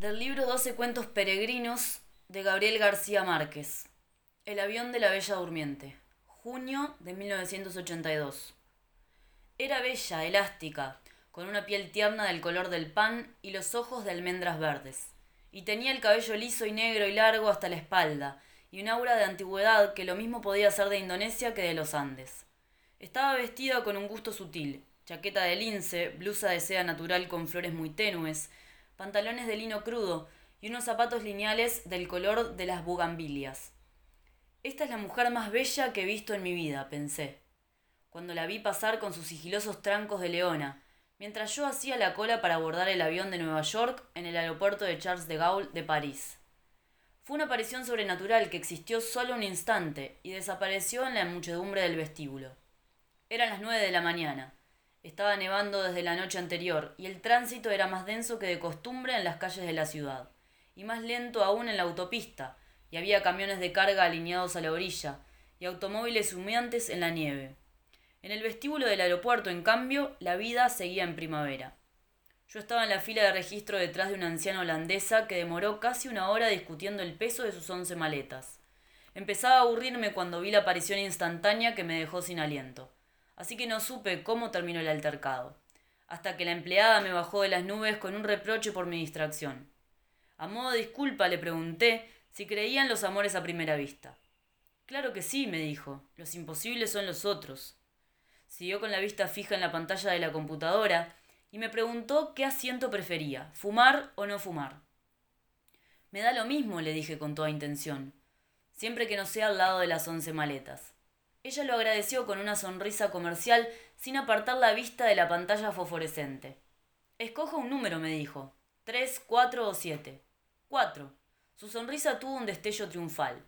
Del libro Doce cuentos peregrinos de Gabriel García Márquez. El avión de la Bella Durmiente. Junio de 1982. Era bella, elástica, con una piel tierna del color del pan y los ojos de almendras verdes. Y tenía el cabello liso y negro y largo hasta la espalda, y un aura de antigüedad que lo mismo podía ser de Indonesia que de los Andes. Estaba vestida con un gusto sutil, chaqueta de lince, blusa de seda natural con flores muy tenues, pantalones de lino crudo y unos zapatos lineales del color de las bugambilias. Esta es la mujer más bella que he visto en mi vida, pensé, cuando la vi pasar con sus sigilosos trancos de leona, mientras yo hacía la cola para abordar el avión de Nueva York en el aeropuerto de Charles de Gaulle de París. Fue una aparición sobrenatural que existió solo un instante y desapareció en la muchedumbre del vestíbulo. Eran las nueve de la mañana. Estaba nevando desde la noche anterior y el tránsito era más denso que de costumbre en las calles de la ciudad, y más lento aún en la autopista, y había camiones de carga alineados a la orilla, y automóviles humeantes en la nieve. En el vestíbulo del aeropuerto, en cambio, la vida seguía en primavera. Yo estaba en la fila de registro detrás de una anciana holandesa que demoró casi una hora discutiendo el peso de sus once maletas. Empezaba a aburrirme cuando vi la aparición instantánea que me dejó sin aliento así que no supe cómo terminó el altercado, hasta que la empleada me bajó de las nubes con un reproche por mi distracción. A modo de disculpa le pregunté si creían los amores a primera vista. Claro que sí, me dijo, los imposibles son los otros. Siguió con la vista fija en la pantalla de la computadora y me preguntó qué asiento prefería, fumar o no fumar. Me da lo mismo, le dije con toda intención, siempre que no sea al lado de las once maletas. Ella lo agradeció con una sonrisa comercial sin apartar la vista de la pantalla fosforescente. Escoja un número, me dijo. ¿Tres, cuatro o siete? Cuatro. Su sonrisa tuvo un destello triunfal.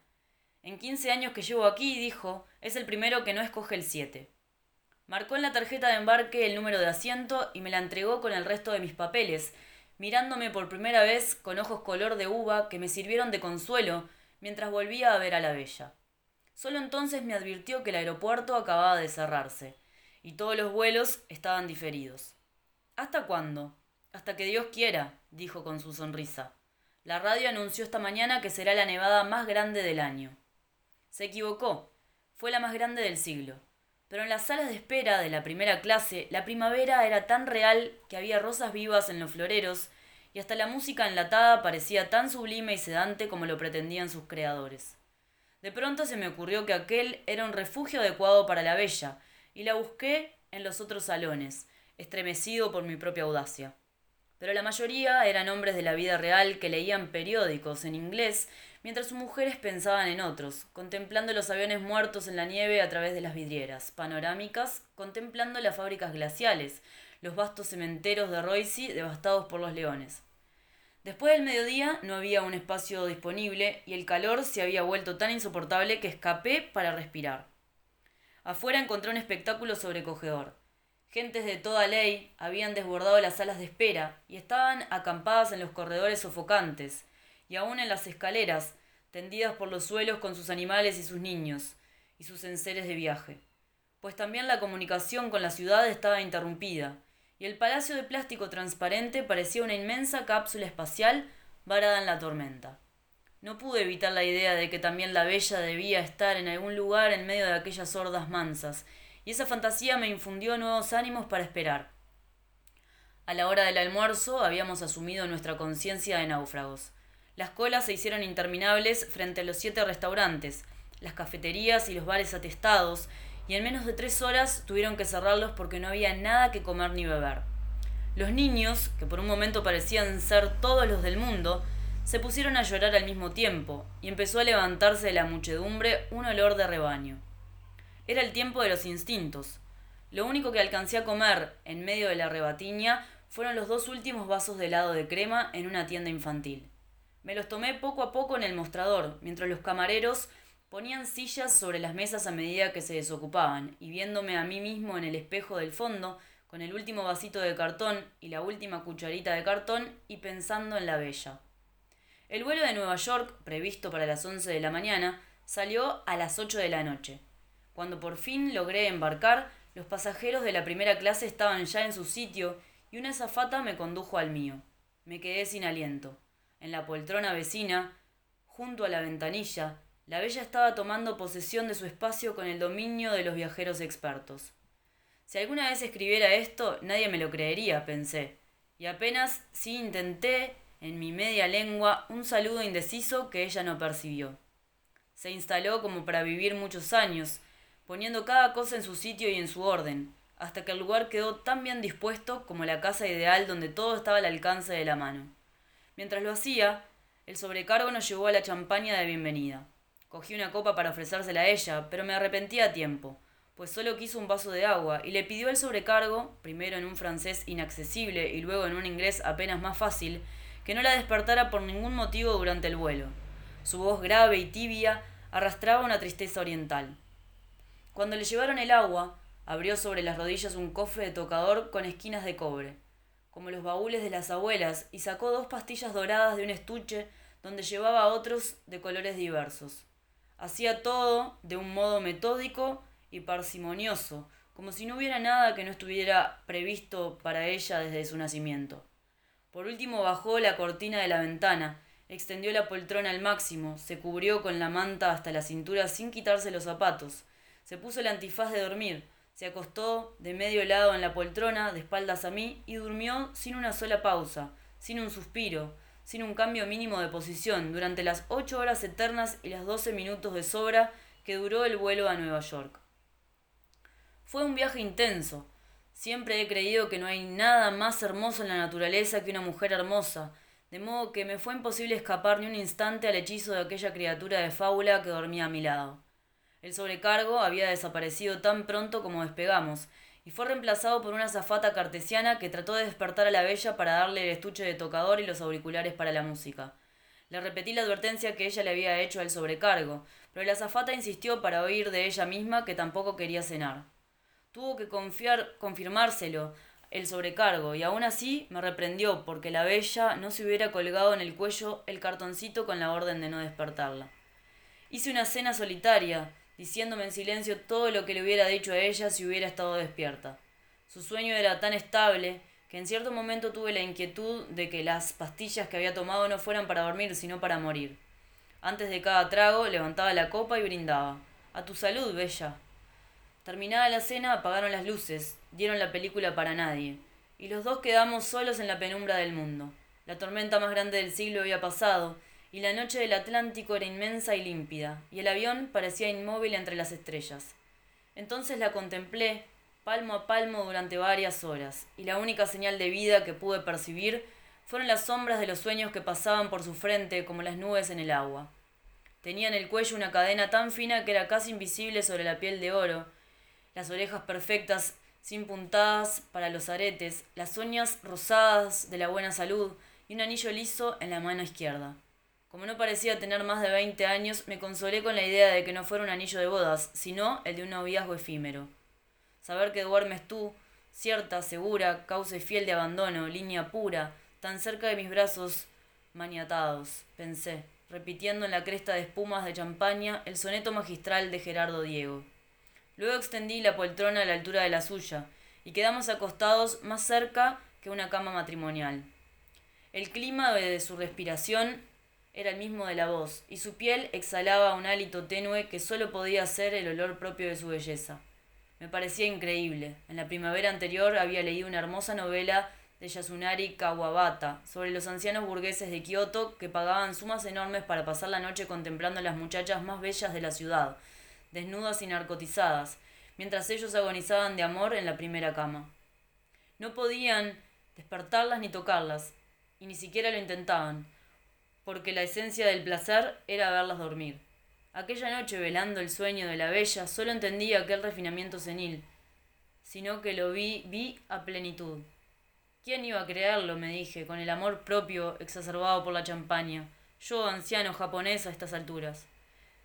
En quince años que llevo aquí, dijo, es el primero que no escoge el siete. Marcó en la tarjeta de embarque el número de asiento y me la entregó con el resto de mis papeles, mirándome por primera vez con ojos color de uva que me sirvieron de consuelo mientras volvía a ver a la bella. Solo entonces me advirtió que el aeropuerto acababa de cerrarse y todos los vuelos estaban diferidos. ¿Hasta cuándo? Hasta que Dios quiera, dijo con su sonrisa. La radio anunció esta mañana que será la nevada más grande del año. Se equivocó. Fue la más grande del siglo. Pero en las salas de espera de la primera clase, la primavera era tan real que había rosas vivas en los floreros y hasta la música enlatada parecía tan sublime y sedante como lo pretendían sus creadores. De pronto se me ocurrió que aquel era un refugio adecuado para la bella, y la busqué en los otros salones, estremecido por mi propia audacia. Pero la mayoría eran hombres de la vida real que leían periódicos en inglés, mientras sus mujeres pensaban en otros, contemplando los aviones muertos en la nieve a través de las vidrieras, panorámicas, contemplando las fábricas glaciales, los vastos cementeros de Roissy devastados por los leones. Después del mediodía no había un espacio disponible y el calor se había vuelto tan insoportable que escapé para respirar. Afuera encontré un espectáculo sobrecogedor. Gentes de toda ley habían desbordado las salas de espera y estaban acampadas en los corredores sofocantes y aún en las escaleras, tendidas por los suelos con sus animales y sus niños y sus enseres de viaje. Pues también la comunicación con la ciudad estaba interrumpida y el palacio de plástico transparente parecía una inmensa cápsula espacial varada en la tormenta. No pude evitar la idea de que también la bella debía estar en algún lugar en medio de aquellas hordas mansas, y esa fantasía me infundió nuevos ánimos para esperar. A la hora del almuerzo habíamos asumido nuestra conciencia de náufragos. Las colas se hicieron interminables frente a los siete restaurantes, las cafeterías y los bares atestados, y en menos de tres horas tuvieron que cerrarlos porque no había nada que comer ni beber. Los niños, que por un momento parecían ser todos los del mundo, se pusieron a llorar al mismo tiempo, y empezó a levantarse de la muchedumbre un olor de rebaño. Era el tiempo de los instintos. Lo único que alcancé a comer en medio de la rebatiña fueron los dos últimos vasos de helado de crema en una tienda infantil. Me los tomé poco a poco en el mostrador, mientras los camareros Ponían sillas sobre las mesas a medida que se desocupaban, y viéndome a mí mismo en el espejo del fondo, con el último vasito de cartón y la última cucharita de cartón, y pensando en la bella. El vuelo de Nueva York, previsto para las once de la mañana, salió a las ocho de la noche. Cuando por fin logré embarcar, los pasajeros de la primera clase estaban ya en su sitio y una azafata me condujo al mío. Me quedé sin aliento. En la poltrona vecina, junto a la ventanilla, la bella estaba tomando posesión de su espacio con el dominio de los viajeros expertos. Si alguna vez escribiera esto, nadie me lo creería, pensé, y apenas sí intenté, en mi media lengua, un saludo indeciso que ella no percibió. Se instaló como para vivir muchos años, poniendo cada cosa en su sitio y en su orden, hasta que el lugar quedó tan bien dispuesto como la casa ideal donde todo estaba al alcance de la mano. Mientras lo hacía, el sobrecargo nos llevó a la champaña de bienvenida. Cogí una copa para ofrecérsela a ella, pero me arrepentí a tiempo, pues solo quiso un vaso de agua y le pidió el sobrecargo, primero en un francés inaccesible y luego en un inglés apenas más fácil, que no la despertara por ningún motivo durante el vuelo. Su voz grave y tibia arrastraba una tristeza oriental. Cuando le llevaron el agua, abrió sobre las rodillas un cofre de tocador con esquinas de cobre, como los baúles de las abuelas, y sacó dos pastillas doradas de un estuche donde llevaba otros de colores diversos. Hacía todo de un modo metódico y parsimonioso, como si no hubiera nada que no estuviera previsto para ella desde su nacimiento. Por último bajó la cortina de la ventana, extendió la poltrona al máximo, se cubrió con la manta hasta la cintura sin quitarse los zapatos, se puso el antifaz de dormir, se acostó de medio lado en la poltrona, de espaldas a mí, y durmió sin una sola pausa, sin un suspiro, sin un cambio mínimo de posición, durante las ocho horas eternas y las doce minutos de sobra que duró el vuelo a Nueva York. Fue un viaje intenso. Siempre he creído que no hay nada más hermoso en la naturaleza que una mujer hermosa, de modo que me fue imposible escapar ni un instante al hechizo de aquella criatura de fábula que dormía a mi lado. El sobrecargo había desaparecido tan pronto como despegamos, y fue reemplazado por una azafata cartesiana que trató de despertar a la bella para darle el estuche de tocador y los auriculares para la música. Le repetí la advertencia que ella le había hecho al sobrecargo, pero la azafata insistió para oír de ella misma que tampoco quería cenar. Tuvo que confiar, confirmárselo el sobrecargo, y aún así me reprendió porque la bella no se hubiera colgado en el cuello el cartoncito con la orden de no despertarla. Hice una cena solitaria, diciéndome en silencio todo lo que le hubiera dicho a ella si hubiera estado despierta. Su sueño era tan estable que en cierto momento tuve la inquietud de que las pastillas que había tomado no fueran para dormir, sino para morir. Antes de cada trago levantaba la copa y brindaba. A tu salud, bella. Terminada la cena apagaron las luces, dieron la película para nadie, y los dos quedamos solos en la penumbra del mundo. La tormenta más grande del siglo había pasado, y la noche del Atlántico era inmensa y límpida, y el avión parecía inmóvil entre las estrellas. Entonces la contemplé, palmo a palmo durante varias horas, y la única señal de vida que pude percibir fueron las sombras de los sueños que pasaban por su frente como las nubes en el agua. Tenía en el cuello una cadena tan fina que era casi invisible sobre la piel de oro, las orejas perfectas, sin puntadas para los aretes, las uñas rosadas de la buena salud y un anillo liso en la mano izquierda. Como no parecía tener más de veinte años, me consolé con la idea de que no fuera un anillo de bodas, sino el de un noviazgo efímero. Saber que duermes tú, cierta, segura, causa fiel de abandono, línea pura, tan cerca de mis brazos maniatados, pensé, repitiendo en la cresta de espumas de champaña el soneto magistral de Gerardo Diego. Luego extendí la poltrona a la altura de la suya, y quedamos acostados más cerca que una cama matrimonial. El clima de su respiración era el mismo de la voz, y su piel exhalaba un hálito tenue que solo podía ser el olor propio de su belleza. Me parecía increíble. En la primavera anterior había leído una hermosa novela de Yasunari Kawabata sobre los ancianos burgueses de Kioto que pagaban sumas enormes para pasar la noche contemplando a las muchachas más bellas de la ciudad, desnudas y narcotizadas, mientras ellos agonizaban de amor en la primera cama. No podían despertarlas ni tocarlas, y ni siquiera lo intentaban porque la esencia del placer era verlas dormir. Aquella noche, velando el sueño de la bella, solo entendí aquel refinamiento senil, sino que lo vi, vi a plenitud. ¿Quién iba a creerlo? me dije, con el amor propio exacerbado por la champaña, yo, anciano japonés a estas alturas.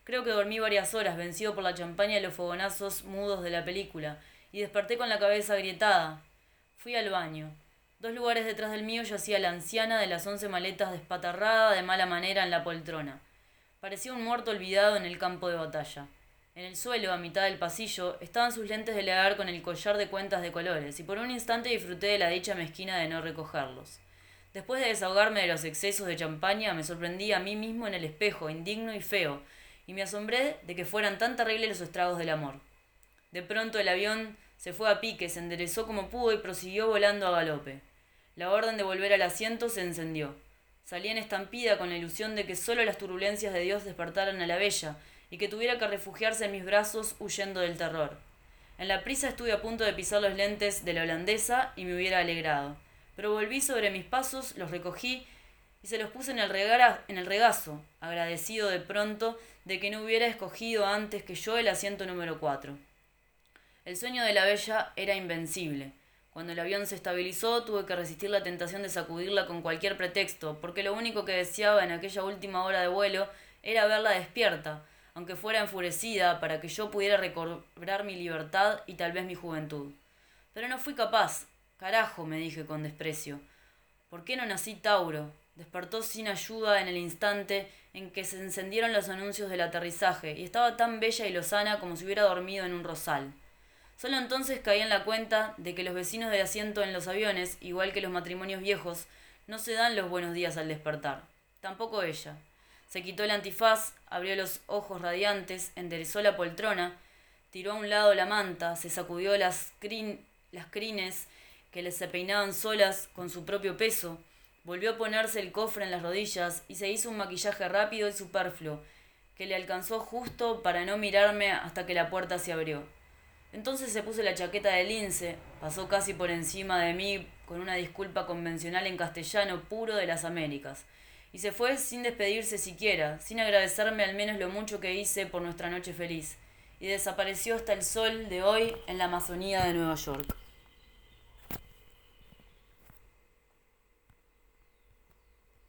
Creo que dormí varias horas, vencido por la champaña y los fogonazos mudos de la película, y desperté con la cabeza agrietada. Fui al baño. Dos lugares detrás del mío yacía la anciana de las once maletas despatarrada de mala manera en la poltrona. Parecía un muerto olvidado en el campo de batalla. En el suelo, a mitad del pasillo, estaban sus lentes de leer con el collar de cuentas de colores, y por un instante disfruté de la dicha mezquina de no recogerlos. Después de desahogarme de los excesos de champaña, me sorprendí a mí mismo en el espejo, indigno y feo, y me asombré de que fueran tan terribles los estragos del amor. De pronto el avión se fue a pique, se enderezó como pudo y prosiguió volando a galope. La orden de volver al asiento se encendió. Salí en estampida con la ilusión de que solo las turbulencias de Dios despertaran a la bella y que tuviera que refugiarse en mis brazos huyendo del terror. En la prisa estuve a punto de pisar los lentes de la holandesa y me hubiera alegrado. Pero volví sobre mis pasos, los recogí y se los puse en el, en el regazo, agradecido de pronto de que no hubiera escogido antes que yo el asiento número cuatro. El sueño de la bella era invencible. Cuando el avión se estabilizó, tuve que resistir la tentación de sacudirla con cualquier pretexto, porque lo único que deseaba en aquella última hora de vuelo era verla despierta, aunque fuera enfurecida, para que yo pudiera recobrar mi libertad y tal vez mi juventud. Pero no fui capaz. Carajo, me dije con desprecio. ¿Por qué no nací Tauro? Despertó sin ayuda en el instante en que se encendieron los anuncios del aterrizaje, y estaba tan bella y lozana como si hubiera dormido en un rosal. Solo entonces caí en la cuenta de que los vecinos de asiento en los aviones, igual que los matrimonios viejos, no se dan los buenos días al despertar. Tampoco ella. Se quitó el antifaz, abrió los ojos radiantes, enderezó la poltrona, tiró a un lado la manta, se sacudió las, las crines que le se peinaban solas con su propio peso, volvió a ponerse el cofre en las rodillas y se hizo un maquillaje rápido y superfluo, que le alcanzó justo para no mirarme hasta que la puerta se abrió. Entonces se puso la chaqueta de lince, pasó casi por encima de mí con una disculpa convencional en castellano puro de las Américas y se fue sin despedirse siquiera, sin agradecerme al menos lo mucho que hice por nuestra noche feliz, y desapareció hasta el sol de hoy en la Amazonía de Nueva York.